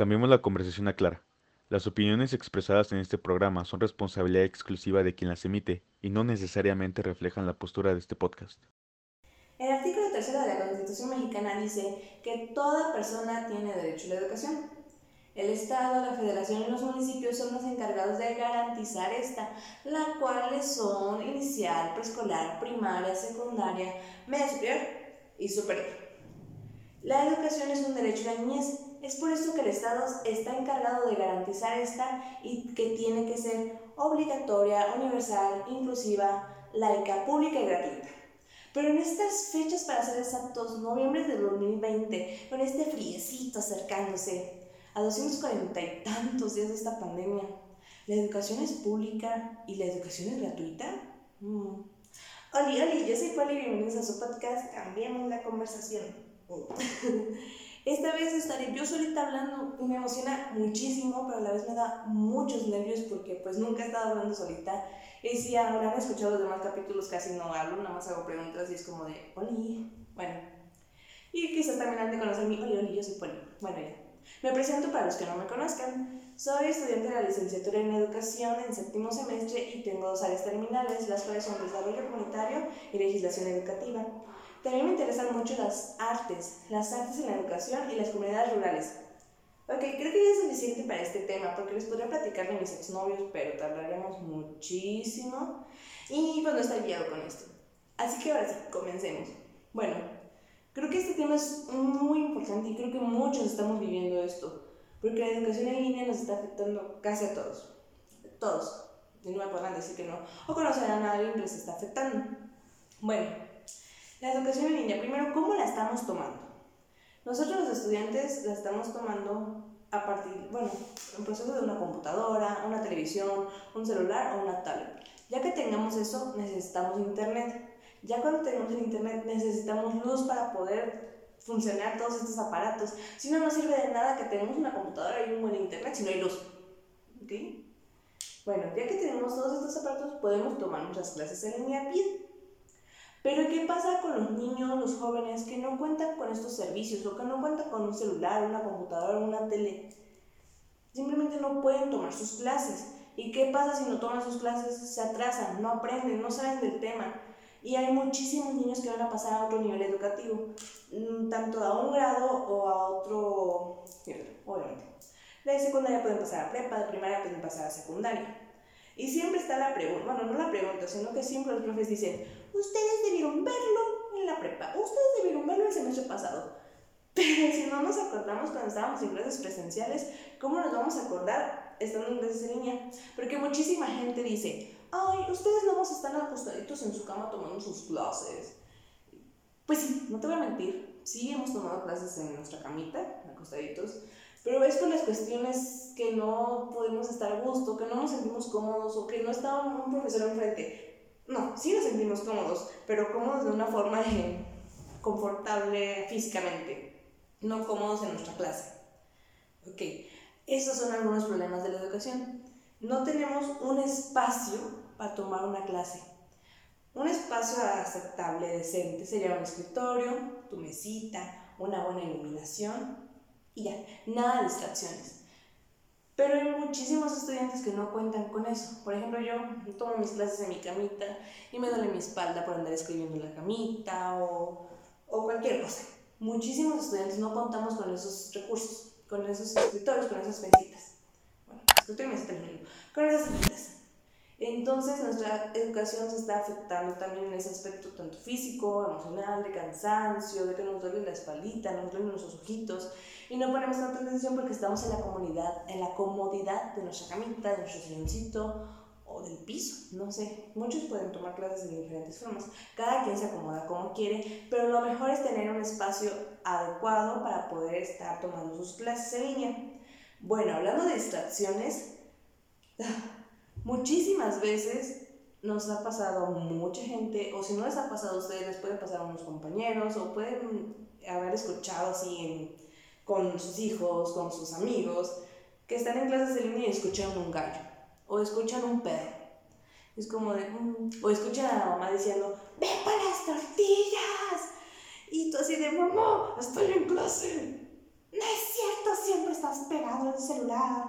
Cambiemos la conversación a Clara. Las opiniones expresadas en este programa son responsabilidad exclusiva de quien las emite y no necesariamente reflejan la postura de este podcast. El artículo tercero de la Constitución mexicana dice que toda persona tiene derecho a la educación. El Estado, la Federación y los municipios son los encargados de garantizar esta, la cual son inicial, preescolar, primaria, secundaria, media superior y superior. La educación es un derecho de la niñez es por eso que el Estado está encargado de garantizar esta y que tiene que ser obligatoria, universal, inclusiva, laica, pública y gratuita. Pero en estas fechas, para ser exactos, noviembre de 2020, con este friecito acercándose a 240 y tantos días de esta pandemia, ¿la educación es pública y la educación es gratuita? Mm. Oli, yo soy Poli, bienvenidos a su podcast, cambiemos la conversación. Esta vez estaré yo solita hablando me emociona muchísimo, pero a la vez me da muchos nervios porque pues nunca he estado hablando solita. Y si habrán escuchado los demás capítulos, casi no hablo, nada más hago preguntas y es como de, Oli, bueno. Y quizás también han de conocerme, Oli, Oli, yo soy Poli. Bueno, ya. Me presento para los que no me conozcan. Soy estudiante de la licenciatura en Educación en séptimo semestre y tengo dos áreas terminales, las cuales son Desarrollo Comunitario y Legislación Educativa. También me interesan mucho las artes, las artes en la educación y las comunidades rurales. Ok, creo que ya es suficiente para este tema, porque les podría platicar de mis exnovios, pero tardaríamos muchísimo. Y pues no estar guiado con esto. Así que ahora sí, comencemos. Bueno, creo que este tema es muy importante y creo que muchos estamos viviendo esto, porque la educación en línea nos está afectando casi a todos. Todos. Y no me podrán decir que no. O conocerán a alguien que les está afectando. Bueno, la educación en línea, primero, ¿cómo la estamos tomando? Nosotros los estudiantes la estamos tomando a partir, bueno, en proceso de una computadora, una televisión, un celular o una tablet. Ya que tengamos eso, necesitamos internet. Ya cuando tenemos el internet, necesitamos luz para poder funcionar todos estos aparatos. Si no, no sirve de nada que tengamos una computadora y un buen internet si no hay luz. ¿Ok? Bueno, ya que tenemos todos estos aparatos, podemos tomar nuestras clases en línea bien. Pero ¿qué pasa con los niños, los jóvenes que no cuentan con estos servicios o que no cuentan con un celular, una computadora, una tele? Simplemente no pueden tomar sus clases. ¿Y qué pasa si no toman sus clases? Se atrasan, no aprenden, no saben del tema. Y hay muchísimos niños que van a pasar a otro nivel educativo, mm, tanto a un grado o a otro, obviamente. De secundaria pueden pasar a prepa, de primaria pueden pasar a secundaria. Y siempre está la pregunta, bueno, no la pregunta, sino que siempre los profes dicen, ustedes debieron verlo en la prepa, ustedes debieron verlo el semestre pasado. Pero si no nos acordamos cuando estábamos en clases presenciales, ¿cómo nos vamos a acordar estando en clases en línea? Porque muchísima gente dice, ay, ustedes no vamos a estar acostaditos en su cama tomando sus clases. Pues sí, no te voy a mentir, sí hemos tomado clases en nuestra camita, acostaditos, pero es por las cuestiones que no podemos estar a gusto, que no nos sentimos cómodos o que no está un profesor enfrente no, sí nos sentimos cómodos, pero cómodos de una forma confortable físicamente, no cómodos en nuestra clase. Ok, esos son algunos problemas de la educación. No tenemos un espacio para tomar una clase. Un espacio aceptable, decente, sería un escritorio, tu mesita, una buena iluminación y ya, nada de distracciones. Pero hay muchísimos estudiantes que no cuentan con eso. Por ejemplo, yo tomo mis clases en mi camita y me duele mi espalda por andar escribiendo en la camita o, o cualquier cosa. Muchísimos estudiantes no contamos con esos recursos, con esos escritorios, con esas mesitas. Bueno, escritorio y mesita con esas mesitas. Entonces nuestra educación se está afectando también en ese aspecto, tanto físico, emocional, de cansancio, de que nos duele la espalda, nos duelen los ojitos y no ponemos tanta atención porque estamos en la comunidad, en la comodidad de nuestra camita, de nuestro silloncito o del piso, no sé. Muchos pueden tomar clases de diferentes formas. Cada quien se acomoda como quiere, pero lo mejor es tener un espacio adecuado para poder estar tomando sus clases en línea. Bueno, hablando de distracciones, muchísimas veces nos ha pasado mucha gente, o si no les ha pasado a ustedes, les puede pasar a unos compañeros, o pueden haber escuchado así con sus hijos, con sus amigos, que están en clases de línea y escuchan un gallo, o escuchan un perro. Es como de, mm", o escuchan a la mamá diciendo, ¡ve para las tortillas! Y tú así de, mamá, estoy en clase. no es cierto, siempre estás pegado al celular.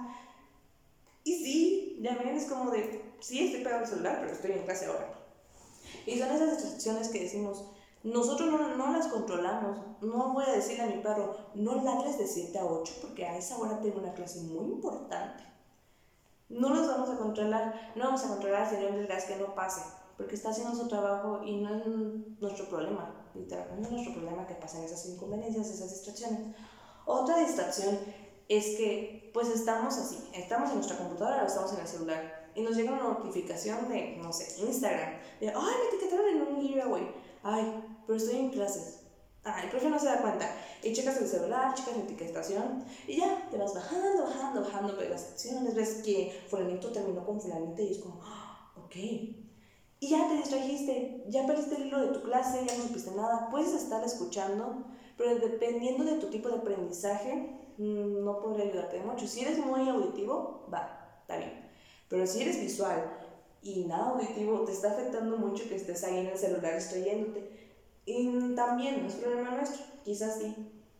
Y sí, ya ven, es como de, sí, estoy pegado al celular, pero estoy en clase ahora. Y son esas distracciones que decimos, nosotros no, no, las controlamos. No voy a decirle a mi perro, no ladres de 7 a 8 porque a esa hora tengo una clase muy importante. No los vamos a controlar, no vamos a controlar señor del gas que no pase, porque está haciendo su trabajo y no es nuestro problema, literalmente no es nuestro problema que pasen esas inconveniencias, esas distracciones. Otra distracción es que pues estamos así, estamos en nuestra computadora o estamos en el celular y nos llega una notificación de, no sé, Instagram, de, ay, me etiquetaron en un giveaway, ay, pero estoy en clases. Ay, el profe no se da cuenta. Y checas el celular, checas la etiquetación y ya te vas bajando, bajando, bajando ves las secciones, ves que fulanito terminó con fulanito y es como, ah, ok. Y ya te distrajiste, ya perdiste el hilo de tu clase, ya no supiste nada. Puedes estar escuchando, pero dependiendo de tu tipo de aprendizaje, no podría ayudarte mucho. Si eres muy auditivo, va, está bien. Pero si eres visual y nada auditivo, te está afectando mucho que estés ahí en el celular distrayéndote. Y también no es problema nuestro, quizás sí,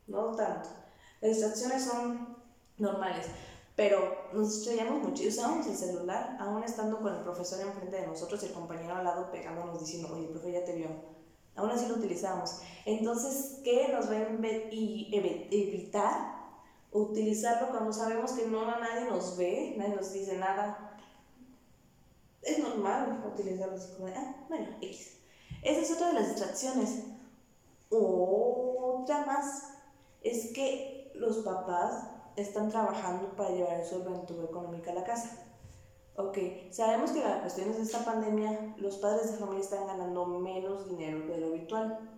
no tanto. Las distracciones son normales, pero nos estrellamos mucho y usamos el celular aún estando con el profesor enfrente de nosotros y el compañero al lado pegándonos diciendo, oye, el profe ya te vio. Aún así lo utilizamos. Entonces, ¿qué nos va a evitar utilizarlo cuando sabemos que no nadie nos ve, nadie nos dice nada? Es normal utilizarlo así como de, ah, bueno, X. Esa es otra de las distracciones. Otra más es que los papás están trabajando para llevar su aventura económica a la casa. Ok, sabemos que las cuestiones de esta pandemia, los padres de familia están ganando menos dinero de lo habitual.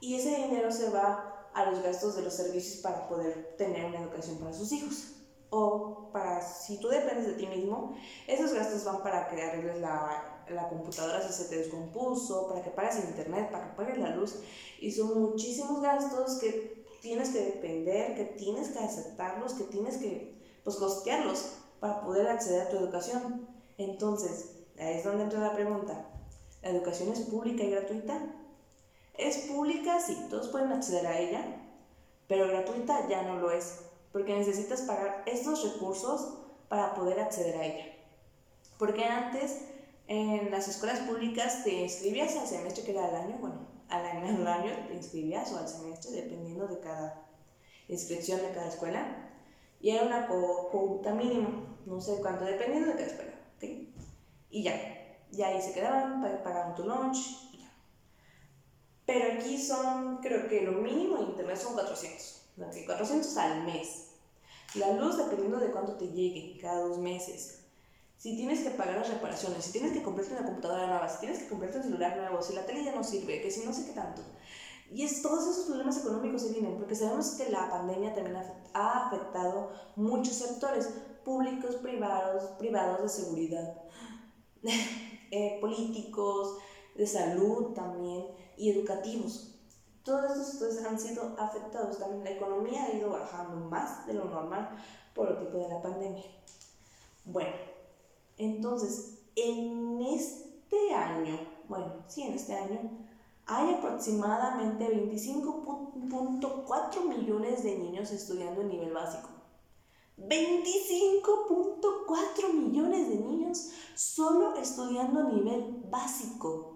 Y ese dinero se va a los gastos de los servicios para poder tener una educación para sus hijos. O para, si tú dependes de ti mismo, esos gastos van para que arregles la la computadora si se te descompuso, para que pagues el internet, para que pagues la luz. Y son muchísimos gastos que tienes que depender, que tienes que aceptarlos, que tienes que pues, costearlos para poder acceder a tu educación. Entonces, ahí es donde entra la pregunta. ¿La educación es pública y gratuita? Es pública, sí, todos pueden acceder a ella, pero gratuita ya no lo es, porque necesitas pagar estos recursos para poder acceder a ella. Porque antes en las escuelas públicas te inscribías al semestre que era al año, bueno, al año, al año te inscribías o al semestre, dependiendo de cada inscripción de cada escuela. Y era una cuota mínima, no sé cuánto, dependiendo de cada escuela. ¿okay? Y ya, ya ahí se quedaban, pagaban tu lunch. Pero aquí son, creo que lo mínimo de internet son 400. 400 al mes. La luz dependiendo de cuánto te llegue, cada dos meses si tienes que pagar las reparaciones, si tienes que comprarte una computadora nueva, si tienes que comprarte un celular nuevo, si la tele ya no sirve, que si no sé qué tanto. Y es, todos esos problemas económicos se vienen, porque sabemos que la pandemia también ha afectado muchos sectores, públicos, privados, privados de seguridad, eh, políticos, de salud también, y educativos. Todos estos sectores han sido afectados, también la economía ha ido bajando más de lo normal por el tipo de la pandemia. Bueno, entonces, en este año, bueno, sí, en este año, hay aproximadamente 25.4 millones de niños estudiando en nivel básico. 25.4 millones de niños solo estudiando nivel básico.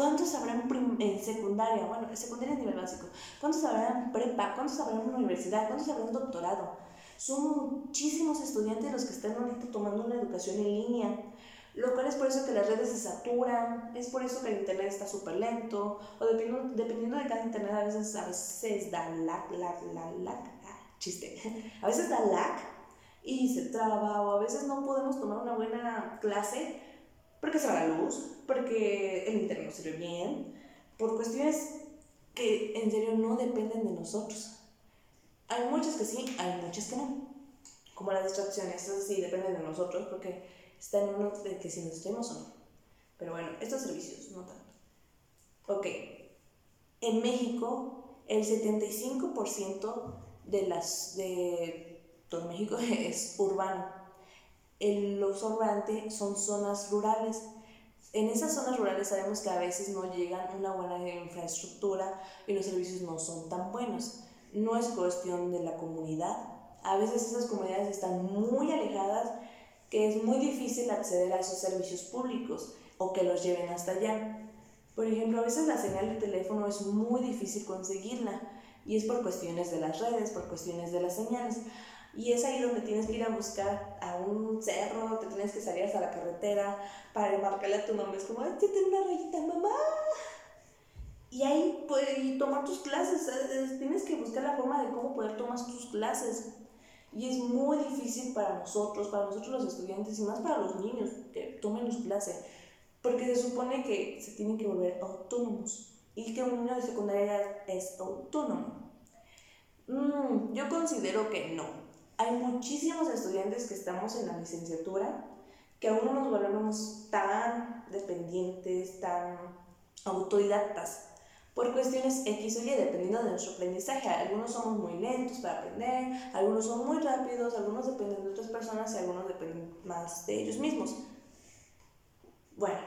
¿Cuántos habrán en secundaria? Bueno, secundaria es nivel básico. ¿Cuántos habrán prepa? ¿Cuántos habrán en universidad? ¿Cuántos habrán doctorado? Son muchísimos estudiantes los que están ahorita tomando una educación en línea, lo cual es por eso que las redes se saturan, es por eso que el internet está súper lento, o dependiendo, dependiendo de cada internet a veces, a veces da lag, lag, lag, lag, ah, chiste, a veces da lag y se traba, o a veces no podemos tomar una buena clase porque se va la luz, porque el internet no sirve bien, por cuestiones que en serio no dependen de nosotros. Hay muchas que sí, hay muchas que no. Como las distracciones, esas sí dependen de nosotros porque está en uno de que si nos estemos o no. Pero bueno, estos servicios no tanto. Ok, en México el 75% de las de todo México es urbano. El, lo son zonas rurales. En esas zonas rurales sabemos que a veces no llegan una buena infraestructura y los servicios no son tan buenos. no es cuestión de la comunidad. A veces esas comunidades están muy alejadas que es muy difícil acceder a esos servicios públicos o que los lleven hasta allá. Por ejemplo, a veces la señal de teléfono es muy difícil conseguirla y es por cuestiones de las redes, por cuestiones de las señales. Y es ahí donde tienes que ir a buscar a un cerro, te tienes que salir hasta la carretera para marcarle a tu nombre. Es como, ay, tiene una rayita, mamá. Y ahí puedes tomar tus clases. Tienes que buscar la forma de cómo poder tomar tus clases. Y es muy difícil para nosotros, para nosotros los estudiantes y más para los niños que tomen su clase, porque se supone que se tienen que volver autónomos y que un niño de secundaria es autónomo. Mm, yo considero que no. Hay muchísimos estudiantes que estamos en la licenciatura que aún no nos volvemos tan dependientes, tan autodidactas por cuestiones X o Y, dependiendo de nuestro aprendizaje. Algunos somos muy lentos para aprender, algunos son muy rápidos, algunos dependen de otras personas y algunos dependen más de ellos mismos. Bueno,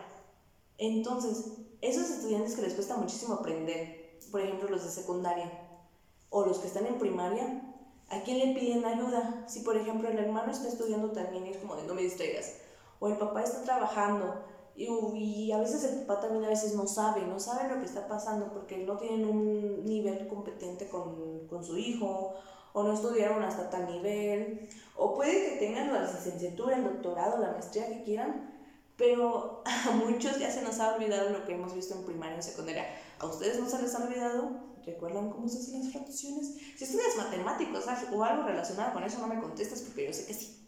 entonces, esos estudiantes que les cuesta muchísimo aprender, por ejemplo los de secundaria o los que están en primaria, ¿a quién le piden ayuda? Si por ejemplo el hermano está estudiando también y es como de no me distraigas, o el papá está trabajando y, a veces el papá también a veces no sabe, no sabe lo que está pasando porque no tienen un nivel competente con, con su hijo o no estudiaron hasta tal nivel, o puede que tengan la licenciatura, el doctorado, la maestría que quieran, pero a muchos ya se nos ha olvidado lo que hemos visto en primaria y secundaria. ¿A ustedes no se les ha olvidado? ¿Recuerdan cómo se hacen las fracciones? Si estudias matemáticos o algo relacionado con eso, no me contestes porque yo sé que sí.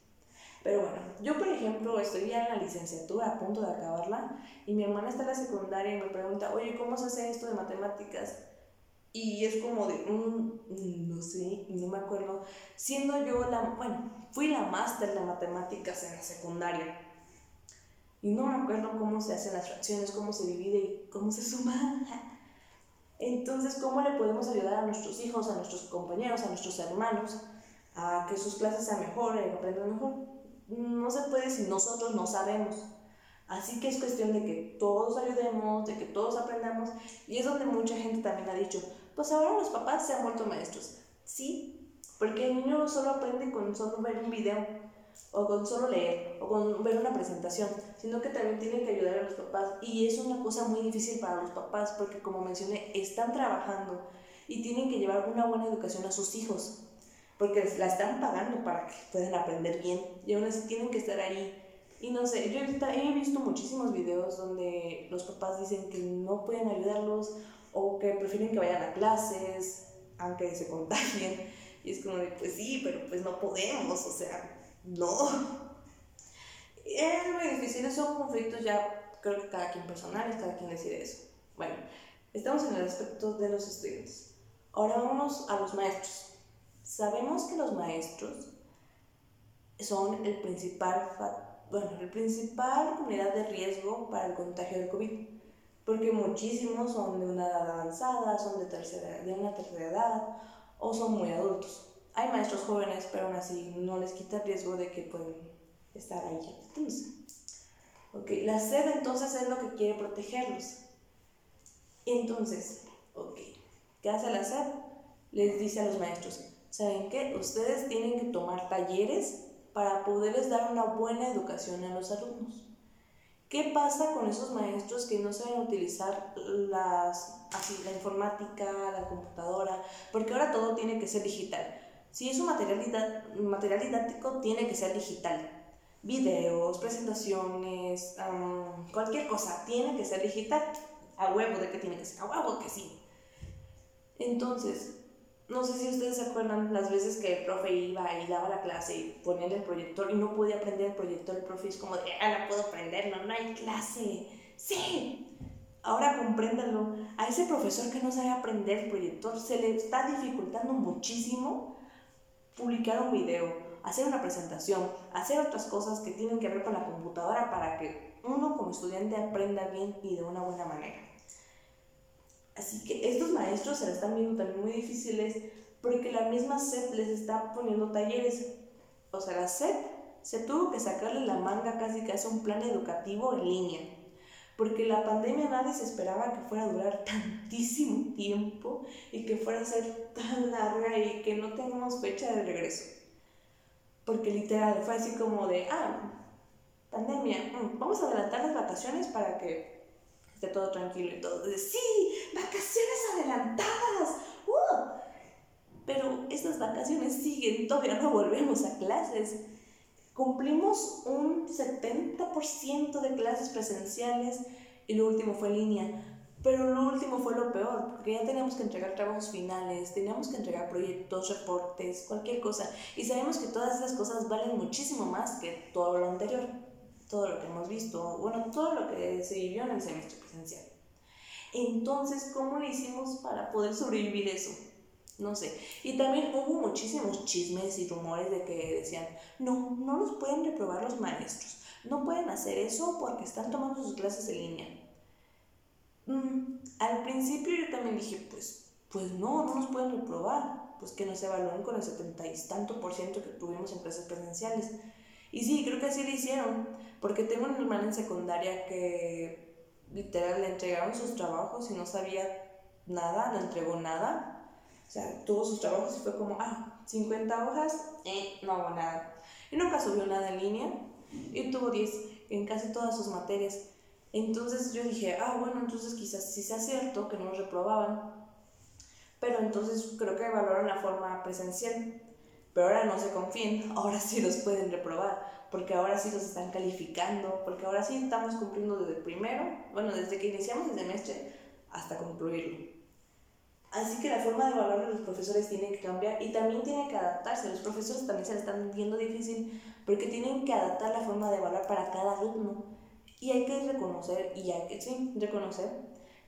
Pero bueno, yo por ejemplo estoy ya en la licenciatura a punto de acabarla y mi hermana está en la secundaria y me pregunta, oye, ¿cómo se hace esto de matemáticas? Y es como de, mm, no sé, no me acuerdo. Siendo yo la, bueno, fui la máster de matemáticas en la secundaria. Y no me acuerdo cómo se hacen las fracciones, cómo se divide y cómo se suma. Entonces, ¿cómo le podemos ayudar a nuestros hijos, a nuestros compañeros, a nuestros hermanos a que sus clases sean mejores, aprendan mejor? no se puede si nosotros no sabemos. Así que es cuestión de que todos ayudemos, de que todos aprendamos. Y es donde mucha gente también ha dicho, pues ahora los papás se han vuelto maestros. Sí, porque el niño solo aprende con solo ver un video, o con solo leer, o con ver una presentación, sino que también tiene que ayudar a los papás. Y es una cosa muy difícil para los papás, porque como mencioné, están trabajando y tienen que llevar una buena educación a sus hijos porque la están pagando para que puedan aprender bien y aún así tienen que estar ahí. Y no sé, yo he visto muchísimos videos donde los papás dicen que no pueden ayudarlos o que prefieren que vayan a clases aunque se contagien. Y es como de, pues sí, pero pues no podemos, o sea, no. Es muy difícil, son conflictos ya, creo que cada quien personales, cada quien decide eso. Bueno, estamos en el aspecto de los estudiantes. Ahora vamos a los maestros. Sabemos que los maestros son el principal, bueno, el principal comunidad de riesgo para el contagio del COVID, porque muchísimos son de una edad avanzada, son de, tercera, de una tercera edad o son muy adultos. Hay maestros jóvenes, pero aún así no les quita el riesgo de que pueden estar ahí. Entonces, okay, la sed entonces es lo que quiere protegerlos. Entonces, ok, ¿qué hace la sed? Les dice a los maestros, ¿saben qué? Ustedes tienen que tomar talleres para poderles dar una buena educación a los alumnos. ¿Qué pasa con esos maestros que no saben utilizar las, así, la informática, la computadora? Porque ahora todo tiene que ser digital. Si es un material, material didáctico, tiene que ser digital. Videos, presentaciones, cualquier cosa, tiene que ser digital. A huevo de que tiene que ser, a huevo que sí. Entonces, no sé si ustedes se acuerdan las veces que el profe iba y daba la clase y ponía el proyector y no podía aprender el proyector. El profe es como de, ah, no puedo aprenderlo, no hay clase. Sí, ahora compréndalo. A ese profesor que no sabe aprender el proyector se le está dificultando muchísimo publicar un video, hacer una presentación, hacer otras cosas que tienen que ver con la computadora para que uno como estudiante aprenda bien y de una buena manera. Así que estos maestros se están viendo también muy difíciles porque la misma SEP les está poniendo talleres. O sea, la SEP se tuvo que sacarle la manga casi que hace un plan educativo en línea. Porque la pandemia nadie se esperaba que fuera a durar tantísimo tiempo y que fuera a ser tan larga y que no tengamos fecha de regreso. Porque literal fue así como de, ah, pandemia, mm, vamos a adelantar las vacaciones para que esté todo tranquilo. De, sí, vacaciones adelantadas. ¡Uh! Pero estas vacaciones siguen, todavía no volvemos a clases. Cumplimos un 70% de clases presenciales y lo último fue línea. Pero lo último fue lo peor, porque ya teníamos que entregar trabajos finales, teníamos que entregar proyectos, reportes, cualquier cosa. Y sabemos que todas esas cosas valen muchísimo más que todo lo anterior, todo lo que hemos visto, bueno, todo lo que se vivió en el semestre presencial. Entonces, ¿cómo lo hicimos para poder sobrevivir eso? No sé. Y también hubo muchísimos chismes y rumores de que decían, no, no los pueden reprobar los maestros, no pueden hacer eso porque están tomando sus clases en línea. Mm, al principio yo también dije, pues, pues no, no nos pueden reprobar, pues que nos evalúen con el 70 y tanto por ciento que tuvimos en clases presenciales. Y sí, creo que así lo hicieron, porque tengo una hermana en secundaria que literal le entregaron sus trabajos y no sabía nada, no entregó nada o sea, tuvo sus trabajos y fue como, ah, 50 hojas, eh, no hago nada. Y nunca subió nada en línea y tuvo 10 en casi todas sus materias. Entonces yo dije, ah, bueno, entonces quizás sí sea cierto que no reprobaban. Pero entonces creo que valoran la forma presencial. Pero ahora no se confíen, ahora sí los pueden reprobar, porque ahora sí los están calificando, porque ahora sí estamos cumpliendo desde primero, bueno, desde que iniciamos el semestre hasta concluirlo. Así que la forma de evaluar a los profesores tiene que cambiar y también tiene que adaptarse. Los profesores también se le están viendo difícil porque tienen que adaptar la forma de evaluar para cada alumno. Y hay que reconocer, y hay que sí, reconocer,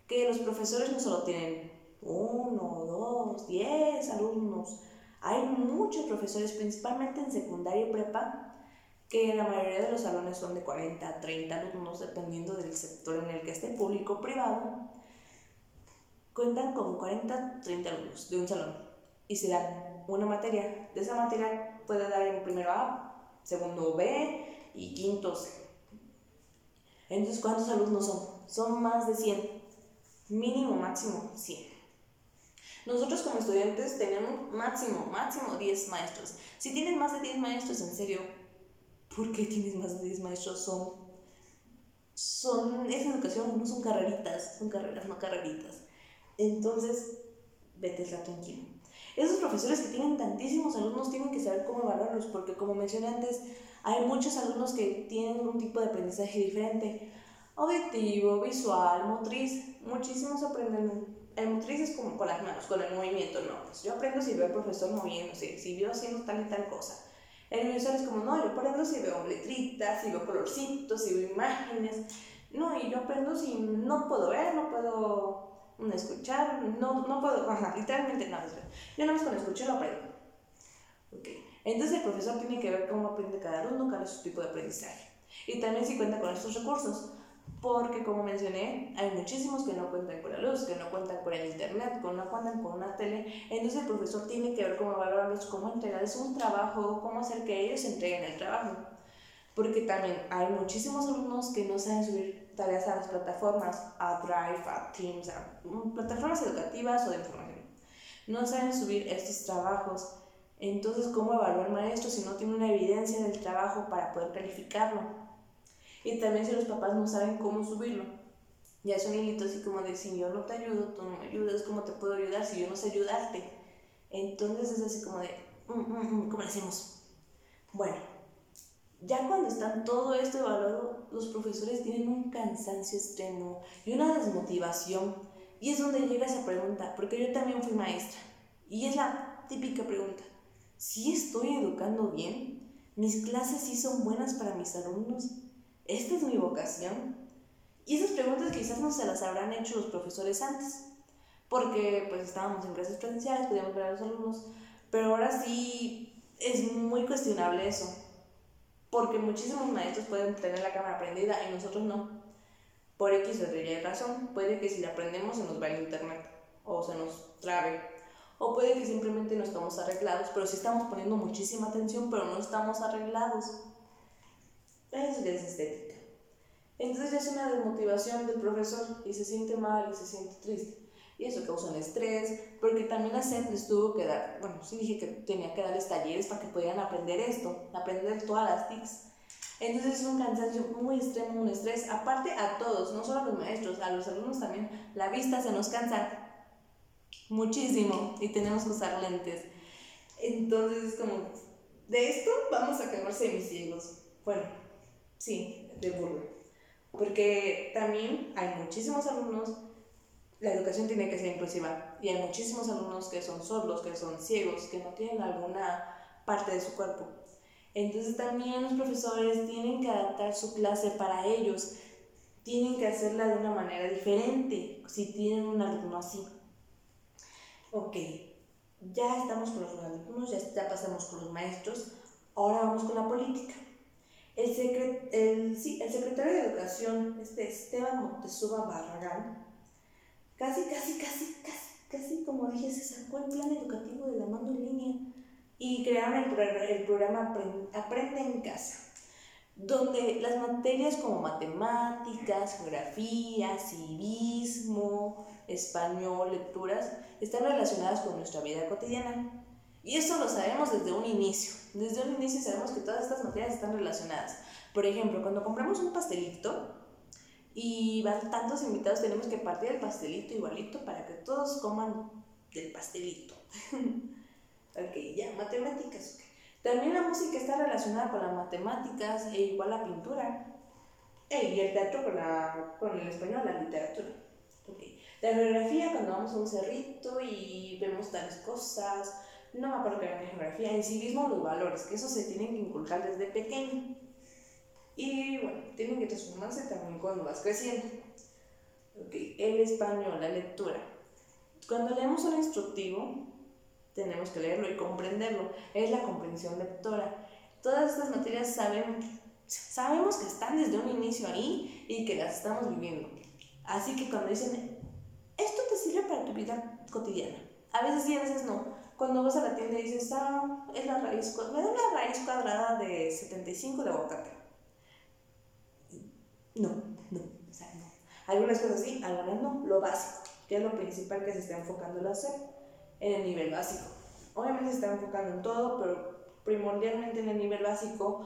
que los profesores no solo tienen uno, dos, diez alumnos. Hay muchos profesores, principalmente en secundaria y prepa, que la mayoría de los salones son de 40, 30 alumnos, dependiendo del sector en el que esté, público o privado cuentan con 40, 30 alumnos de un salón y se dan una materia. De esa materia puede dar en primero A, segundo B y quinto C. Entonces, ¿cuántos alumnos son? Son más de 100. Mínimo, máximo 100. Nosotros como estudiantes tenemos máximo, máximo 10 maestros. Si tienes más de 10 maestros, en serio, ¿por qué tienes más de 10 maestros? Son, son, es educación, no son carreritas, son carreras, no carreritas. Entonces, vete tranquilo. Esos profesores que tienen tantísimos alumnos tienen que saber cómo evaluarlos, porque como mencioné antes, hay muchos alumnos que tienen un tipo de aprendizaje diferente. Auditivo, visual, motriz. Muchísimos aprenden. El motriz es como con las manos, con el movimiento, no. Pues yo aprendo si veo al profesor moviéndose, si veo haciendo tal y tal cosa. El visual es como, no, yo aprendo si veo letritas, si veo colorcitos, si veo imágenes. No, y yo aprendo si no puedo ver, no puedo escuchar, no, no puedo, ajá, literalmente nada. Yo nada más con escuchar lo aprendo. Okay. Entonces el profesor tiene que ver cómo aprende cada alumno, es su tipo de aprendizaje. Y también si cuenta con estos recursos, porque como mencioné, hay muchísimos que no cuentan con la luz, que no cuentan con el internet, que no cuentan con una tele. Entonces el profesor tiene que ver cómo valorarlos, cómo entregarles un trabajo, cómo hacer que ellos entreguen el trabajo. Porque también hay muchísimos alumnos que no saben subir tareas a las plataformas, a Drive, a Teams, a mm, plataformas educativas o de información. No saben subir estos trabajos. Entonces, ¿cómo evaluar el maestro si no tiene una evidencia del trabajo para poder calificarlo? Y también si los papás no saben cómo subirlo. Ya es un hilito así como de si yo no te ayudo, tú no me ayudas, ¿cómo te puedo ayudar si yo no sé ayudarte? Entonces es así como de, mm, mm, ¿cómo lo hacemos? Bueno, ya cuando están todo esto evaluado, los profesores tienen un cansancio extremo y una desmotivación. Y es donde llega esa pregunta, porque yo también fui maestra. Y es la típica pregunta, ¿si estoy educando bien? ¿Mis clases sí son buenas para mis alumnos? ¿Esta es mi vocación? Y esas preguntas quizás no se las habrán hecho los profesores antes, porque pues estábamos en clases presenciales, podíamos ver a los alumnos, pero ahora sí es muy cuestionable eso porque muchísimos maestros pueden tener la cámara prendida y nosotros no. Por X o Y razón, puede que si la prendemos se nos vaya el internet o se nos trabe. O puede que simplemente no estamos arreglados, pero sí estamos poniendo muchísima atención, pero no estamos arreglados. Eso ya es estética. Entonces ya es una desmotivación del profesor y se siente mal y se siente triste. Y eso causa un estrés, porque también la SEP les tuvo que dar, bueno, sí dije que tenía que darles talleres para que pudieran aprender esto, aprender todas las TICs. Entonces es un cansancio muy extremo, un estrés, aparte a todos, no solo a los maestros, a los alumnos también, la vista se nos cansa muchísimo y tenemos que usar lentes. Entonces es como, de esto vamos a quedar semiciegos. Bueno, sí, de burla. Porque también hay muchísimos alumnos, la educación tiene que ser inclusiva, y hay muchísimos alumnos que son sordos, que son ciegos, que no tienen alguna parte de su cuerpo. Entonces también los profesores tienen que adaptar su clase para ellos, tienen que hacerla de una manera diferente si tienen un alumno así. Ok, ya estamos con los alumnos, ya, ya pasamos con los maestros, ahora vamos con la política. El, el, sí, el secretario de Educación, este Esteban Montezuma Barragán, casi, casi, casi, casi, casi como dije, se sacó el plan educativo de la mano en línea y crearon el, el programa Aprende en Casa, donde las materias como matemáticas, geografía, civismo, español, lecturas, están relacionadas con nuestra vida cotidiana. Y eso lo sabemos desde un inicio. Desde un inicio sabemos que todas estas materias están relacionadas. Por ejemplo, cuando compramos un pastelito y van tantos invitados, tenemos que partir el pastelito igualito para que todos coman del pastelito. ok, ya, matemáticas. También la música está relacionada con las matemáticas e igual la pintura. E, y el teatro con, la, con el español, la literatura. Okay. La geografía, cuando vamos a un cerrito y vemos tales cosas, no me acuerdo que en geografía, en civismo los valores, que eso se tienen que inculcar desde pequeño. Y bueno, tienen que transformarse también cuando vas creciendo. Okay. El español, la lectura. Cuando leemos un instructivo, tenemos que leerlo y comprenderlo. Es la comprensión lectora. Todas estas materias sabemos, sabemos que están desde un inicio ahí y que las estamos viviendo. Así que cuando dicen, esto te sirve para tu vida cotidiana. A veces sí, a veces no. Cuando vas a la tienda y dices, ah, es la raíz, me da una raíz cuadrada de 75 de aguacate. No, no, o sea, no. Algunas cosas sí, algunas no. Lo básico, que es lo principal que se está enfocando el hacer en el nivel básico. Obviamente se está enfocando en todo, pero primordialmente en el nivel básico,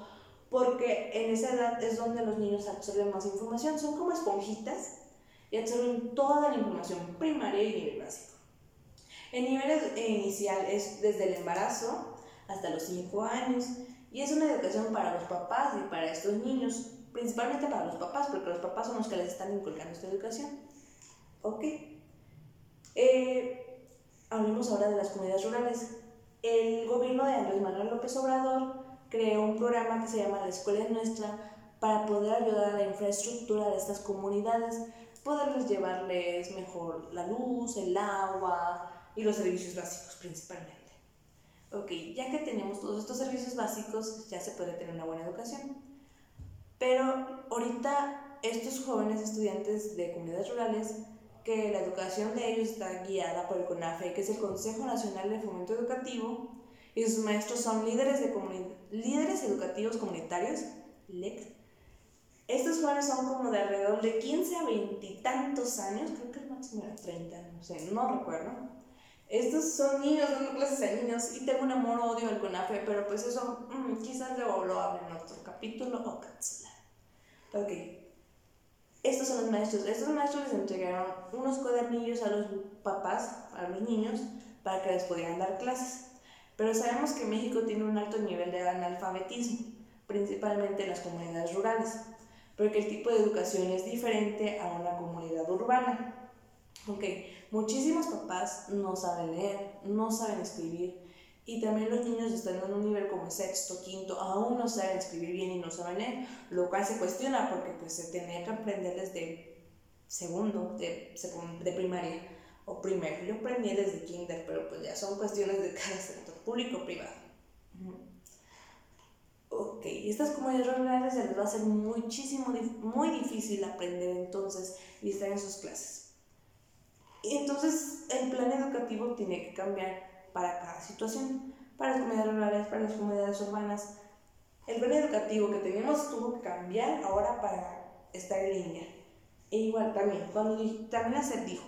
porque en esa edad es donde los niños absorben más información. Son como esponjitas y absorben toda la información primaria y nivel básico. El nivel inicial es desde el embarazo hasta los 5 años y es una educación para los papás y para estos niños, principalmente para los papás, porque los papás son los que les están inculcando esta educación. Ok. Eh, hablemos ahora de las comunidades rurales. El gobierno de Andrés Manuel López Obrador creó un programa que se llama La Escuela es Nuestra para poder ayudar a la infraestructura de estas comunidades poderles llevarles mejor la luz, el agua y los servicios básicos principalmente. Ok, ya que tenemos todos estos servicios básicos, ya se puede tener una buena educación. Pero ahorita estos jóvenes estudiantes de comunidades rurales, que la educación de ellos está guiada por el CONAFE, que es el Consejo Nacional de Fomento Educativo, y sus maestros son líderes, de líderes educativos comunitarios, LEC, estos jóvenes son como de alrededor de 15 a 20 y tantos años, creo que el máximo era 30, no sé, no recuerdo. Estos son niños dando clases a niños y tengo un amor-odio al CONAFE, pero pues eso mm, quizás lo hable en otro capítulo o cancelar. Ok. Estos son los maestros. Estos maestros les entregaron unos cuadernillos a los papás, a los niños, para que les pudieran dar clases. Pero sabemos que México tiene un alto nivel de analfabetismo, principalmente en las comunidades rurales porque el tipo de educación es diferente a una comunidad urbana. Ok, muchísimos papás no saben leer, no saben escribir y también los niños están en un nivel como sexto, quinto, aún no saben escribir bien y no saben leer, lo cual se cuestiona porque pues se tenía que aprender desde segundo, de, de primaria o primero. Yo aprendí desde kinder, pero pues ya son cuestiones de cada sector público o privado ok, estas comunidades rurales se les va a ser muchísimo, muy difícil aprender entonces y estar en sus clases. Y entonces el plan educativo tiene que cambiar para cada situación, para las comunidades rurales, para las comunidades urbanas. El plan educativo que teníamos tuvo que cambiar ahora para estar en línea. E igual también, cuando también se dijo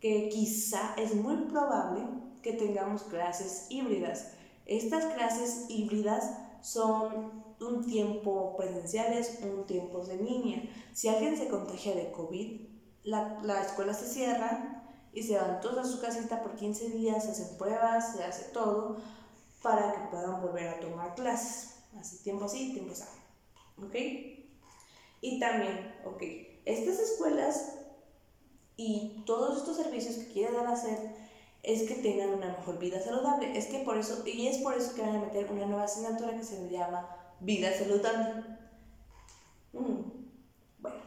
que quizá es muy probable que tengamos clases híbridas. Estas clases híbridas son un tiempo presenciales, un tiempo de línea. Si alguien se contagia de COVID, la, la escuela se cierra y se van todos a su casita por 15 días, se hacen pruebas, se hace todo para que puedan volver a tomar clases. Así, tiempo así, tiempo así. ¿Ok? Y también, ok, estas escuelas y todos estos servicios que quieren dar a hacer es que tengan una mejor vida saludable. Es que por eso, y es por eso que van a meter una nueva asignatura que se llama vida saludable. Mm, bueno,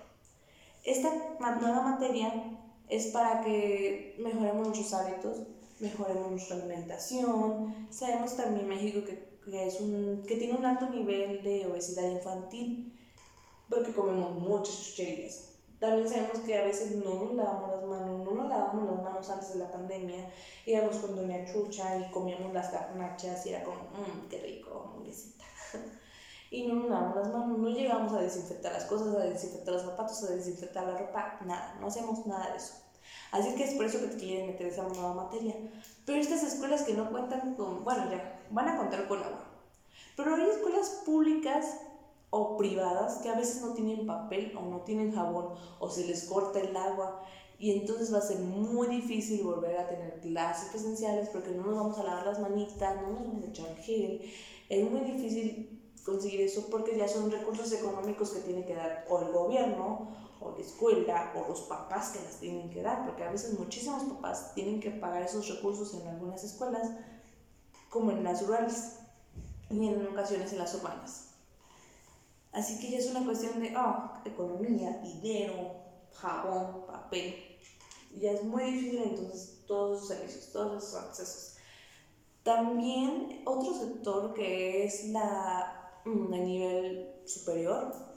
esta nueva materia es para que mejoremos nuestros hábitos, mejoremos nuestra alimentación. Sabemos también México que, que, es un, que tiene un alto nivel de obesidad infantil porque comemos muchas chucherías. También sabemos que a veces no nos lavamos las manos, no nos lavamos las manos antes de la pandemia. Íbamos con Doña Chucha y comíamos las garnachas y era como, mmm, qué rico, hamburguesita. y no nos lavamos las manos, no llegamos a desinfectar las cosas, a desinfectar los zapatos, a desinfectar la ropa, nada, no hacemos nada de eso. Así que es por eso que te quieren meter esa nueva materia. Pero estas escuelas que no cuentan con, bueno, ya, van a contar con agua. Pero hay escuelas públicas o privadas que a veces no tienen papel o no tienen jabón o se les corta el agua y entonces va a ser muy difícil volver a tener clases presenciales porque no nos vamos a lavar las manitas, no nos vamos a echar gel. Es muy difícil conseguir eso porque ya son recursos económicos que tiene que dar o el gobierno o la escuela o los papás que las tienen que dar porque a veces muchísimos papás tienen que pagar esos recursos en algunas escuelas como en las rurales y en ocasiones en las urbanas. Así que ya es una cuestión de oh, economía, dinero, jabón, papel. Ya es muy difícil entonces todos esos servicios, todos esos accesos. También otro sector que es la mm, a nivel superior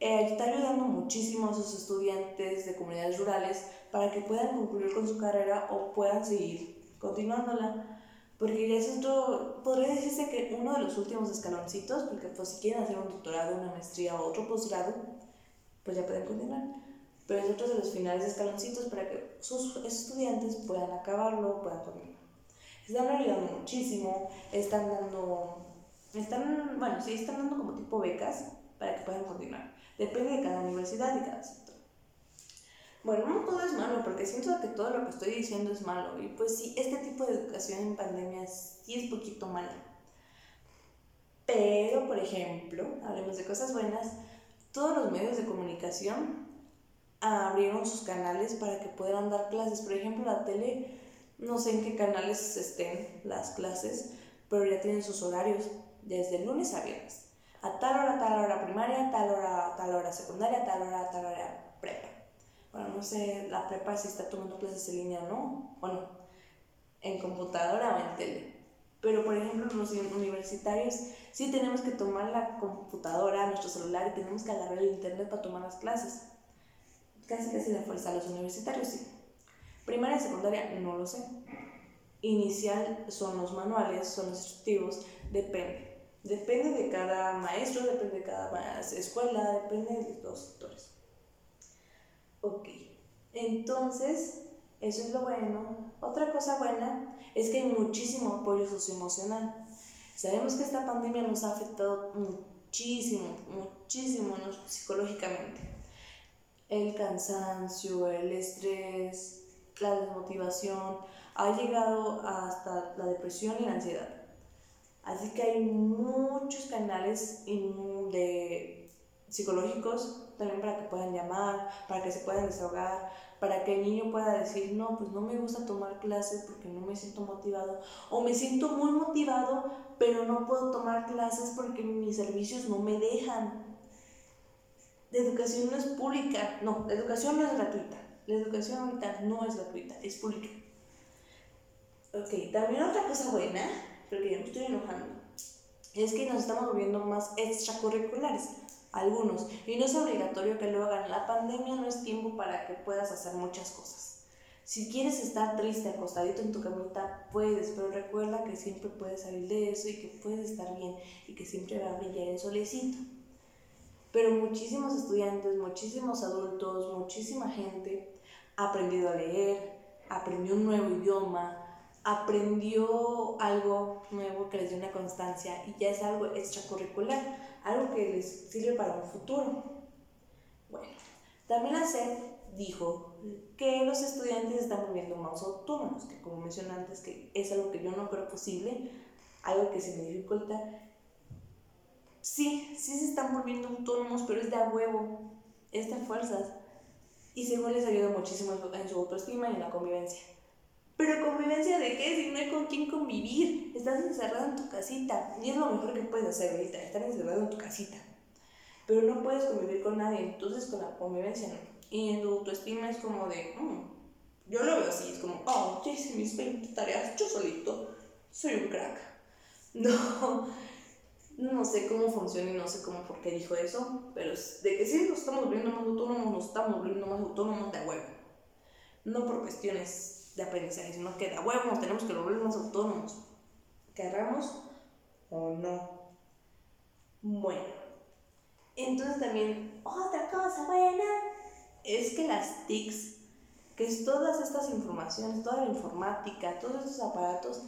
eh, está ayudando muchísimo a sus estudiantes de comunidades rurales para que puedan concluir con su carrera o puedan seguir continuándola. Porque ya es otro, podría decirse que uno de los últimos escaloncitos, porque pues si quieren hacer un doctorado, una maestría o otro posgrado, pues ya pueden continuar. Pero es otro de los finales escaloncitos para que sus estudiantes puedan acabarlo, puedan continuar. Están ayudando muchísimo, están dando, están, bueno, sí, están dando como tipo becas para que puedan continuar. Depende de cada universidad y cada sector. Bueno, no todo es malo, porque siento que todo lo que estoy diciendo es malo. Y pues sí, este tipo de educación en pandemia sí es poquito mala. Pero, por ejemplo, hablemos de cosas buenas, todos los medios de comunicación abrieron sus canales para que puedan dar clases. Por ejemplo, la tele, no sé en qué canales estén las clases, pero ya tienen sus horarios, desde lunes a viernes. A tal hora, tal hora primaria, tal hora, tal hora secundaria, tal hora, tal hora prepa bueno, no sé, la prepa si está tomando clases en línea o no, bueno, en computadora o en tele. Pero, por ejemplo, los universitarios sí tenemos que tomar la computadora, nuestro celular y tenemos que agarrar el internet para tomar las clases. Casi casi de fuerza a los universitarios, sí. Primaria y secundaria, no lo sé. Inicial son los manuales, son los instructivos, depende. Depende de cada maestro, depende de cada escuela, depende de los sectores. Ok, entonces, eso es lo bueno. Otra cosa buena es que hay muchísimo apoyo socioemocional. Sabemos que esta pandemia nos ha afectado muchísimo, muchísimo psicológicamente. El cansancio, el estrés, la desmotivación, ha llegado hasta la depresión y la ansiedad. Así que hay muchos canales de psicológicos también para que puedan llamar, para que se puedan desahogar, para que el niño pueda decir, no, pues no me gusta tomar clases porque no me siento motivado, o me siento muy motivado, pero no puedo tomar clases porque mis servicios no me dejan. La educación no es pública, no, la educación no es gratuita, la educación ahorita no es gratuita, es pública. Ok, también otra cosa buena, porque ya me estoy enojando, es que nos estamos volviendo más extracurriculares algunos. Y no es obligatorio que lo hagan. La pandemia no es tiempo para que puedas hacer muchas cosas. Si quieres estar triste, acostadito en tu camita, puedes, pero recuerda que siempre puedes salir de eso y que puedes estar bien y que siempre va a brillar el solecito. pero muchísimos estudiantes, muchísimos adultos, muchísima gente ha aprendido a leer, aprendió un nuevo idioma, aprendió algo nuevo que les dio una constancia y ya es algo extracurricular, algo que les sirve para un futuro. Bueno, también la SED dijo que los estudiantes están volviendo más autónomos, que como mencioné antes, que es algo que yo no creo posible, algo que se me dificulta. Sí, sí se están volviendo autónomos, pero es de a huevo, es de fuerzas. Y según les ayuda muchísimo en su autoestima y en la convivencia. Pero convivencia de qué? Si no hay con quién convivir. Estás encerrado en tu casita. Y es lo mejor que puedes hacer ahorita, estar encerrado en tu casita. Pero no puedes convivir con nadie. Entonces con la convivencia no. Y en tu autoestima es como de, mm, yo lo veo así, es como, oh, ya hice mis 20 tareas yo solito. Soy un crack. No, no sé cómo funciona y no sé cómo por qué dijo eso, pero de que sí nos estamos volviendo más autónomos, nos estamos volviendo más autónomos de huevo. No por cuestiones de aprendizaje, sino que de huevo tenemos que volver más autónomos, querramos o no. Bueno, entonces también otra cosa buena es que las TICs, que es todas estas informaciones, toda la informática, todos estos aparatos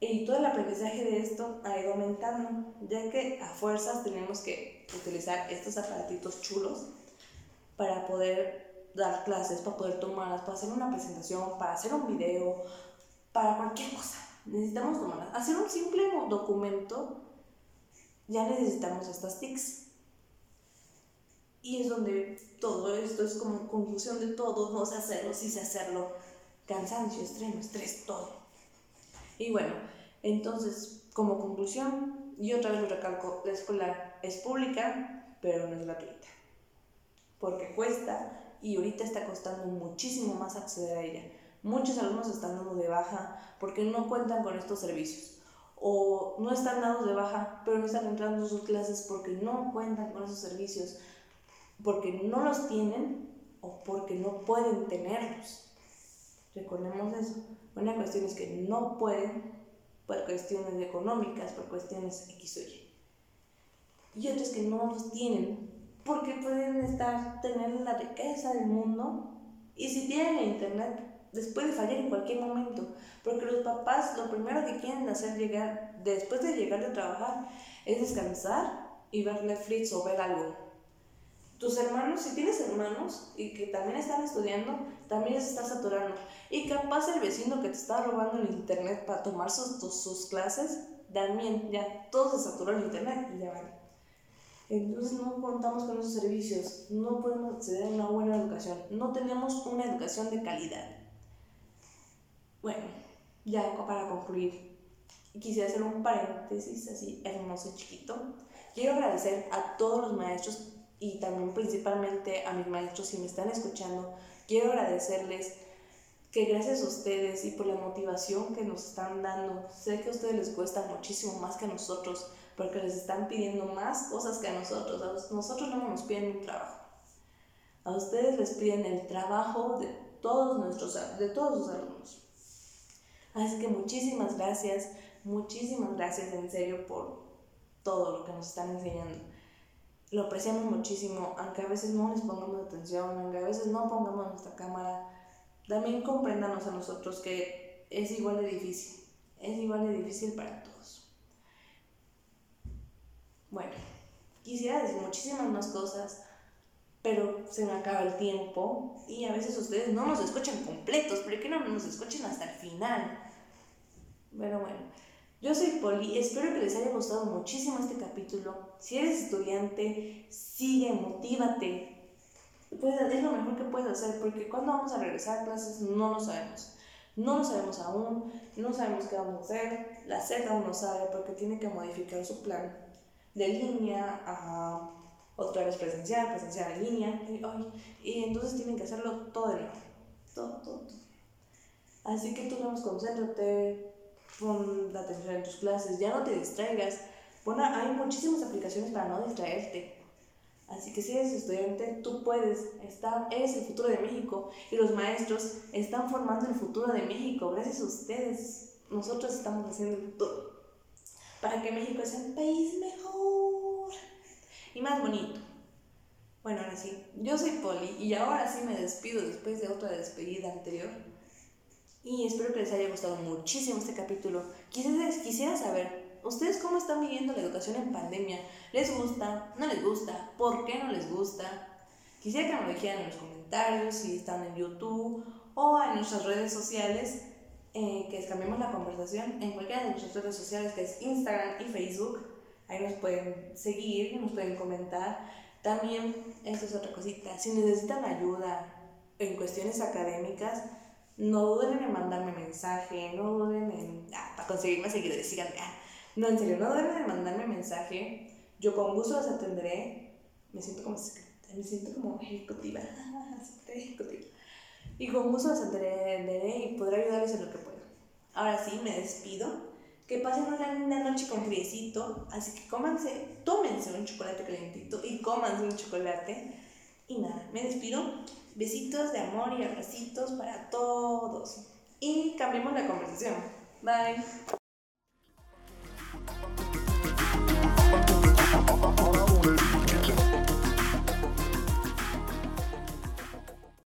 y todo el aprendizaje de esto ha ido aumentando, ya que a fuerzas tenemos que utilizar estos aparatitos chulos para poder dar clases, para poder tomarlas, para hacer una presentación, para hacer un video, para cualquier cosa. Necesitamos tomarlas. Hacer un simple documento, ya necesitamos estas TICs. Y es donde todo esto es como conclusión de todo, no sé hacerlo, sí sé hacerlo, cansancio, estreno, estrés, todo. Y bueno, entonces, como conclusión, y otra vez lo recalco, la escuela es pública, pero no es gratuita. Porque cuesta y ahorita está costando muchísimo más acceder a ella. Muchos alumnos están dando de baja porque no cuentan con estos servicios o no están dados de baja pero no están entrando a sus clases porque no cuentan con esos servicios, porque no los tienen o porque no pueden tenerlos. Recordemos eso. Una cuestión es que no pueden por cuestiones económicas, por cuestiones X o Y. Y otras que no los tienen porque pueden estar, tener la riqueza del mundo y si tienen el internet les puede fallar en cualquier momento, porque los papás lo primero que quieren hacer llegar, después de llegar de trabajar es descansar y ver Netflix o ver algo. Tus hermanos, si tienes hermanos y que también están estudiando, también se está saturando. Y capaz el vecino que te está robando el internet para tomar sus, sus clases, también ya todo se saturó el internet y ya van. Entonces no contamos con esos servicios, no podemos acceder a una buena educación, no tenemos una educación de calidad. Bueno, ya para concluir, quisiera hacer un paréntesis así hermoso chiquito. Quiero agradecer a todos los maestros y también principalmente a mis maestros si me están escuchando. Quiero agradecerles que gracias a ustedes y por la motivación que nos están dando, sé que a ustedes les cuesta muchísimo más que a nosotros porque les están pidiendo más cosas que a nosotros. A nosotros no nos piden un trabajo. A ustedes les piden el trabajo de todos nuestros de todos sus alumnos. Así que muchísimas gracias, muchísimas gracias en serio por todo lo que nos están enseñando. Lo apreciamos muchísimo, aunque a veces no les pongamos atención, aunque a veces no pongamos nuestra cámara. También compréndanos a nosotros que es igual de difícil, es igual de difícil para todos. Bueno, quisiera decir muchísimas más cosas, pero se me acaba el tiempo y a veces ustedes no nos escuchan completos, pero que no nos escuchen hasta el final. Pero bueno, yo soy Poli, espero que les haya gustado muchísimo este capítulo. Si eres estudiante, sigue, motívate. Pues es lo mejor que puedes hacer, porque cuando vamos a regresar a clases no lo sabemos. No lo sabemos aún, no sabemos qué vamos a hacer. La aún no sabe porque tiene que modificar su plan de línea a otra vez presencial, presencial en línea, y, entonces tienen que hacerlo todo de nuevo, todo, todo, todo. Así que tú vamos, concéntrate, pon la atención en tus clases, ya no te distraigas. Bueno, hay muchísimas aplicaciones para no distraerte. Así que si eres estudiante, tú puedes, estar, eres el futuro de México y los maestros están formando el futuro de México. Gracias a ustedes, nosotros estamos haciendo futuro para que México sea un país mejor y más bonito. Bueno, ahora sí, yo soy Poli y ahora sí me despido después de otra despedida anterior. Y espero que les haya gustado muchísimo este capítulo. Quisiera, saber, ¿ustedes cómo están viviendo la educación en pandemia? ¿Les gusta? ¿No les gusta? ¿Por qué no les gusta? Quisiera que me lo dijeran en los comentarios, si están en YouTube o en nuestras redes sociales, eh, que cambiemos la conversación en cualquiera de nuestras redes sociales, que es Instagram y Facebook. Ahí nos pueden seguir, nos pueden comentar. También, esto es otra cosita, si necesitan ayuda en cuestiones académicas, no duden en mandarme mensaje, no duden en, ah, para conseguirme seguidores, síganme, ah, no, en serio, no duden en mandarme mensaje, yo con gusto los atenderé, me siento como, me siento como ejecutiva, ejecutiva, y con gusto los atenderé y podré ayudarles en lo que pueda. Ahora sí, me despido, que pasen una linda noche con friecito, así que cómanse, tómense un chocolate calentito y cómanse un chocolate, y nada, me despido. Besitos de amor y abracitos para todos. Y cambiemos la conversación. Bye.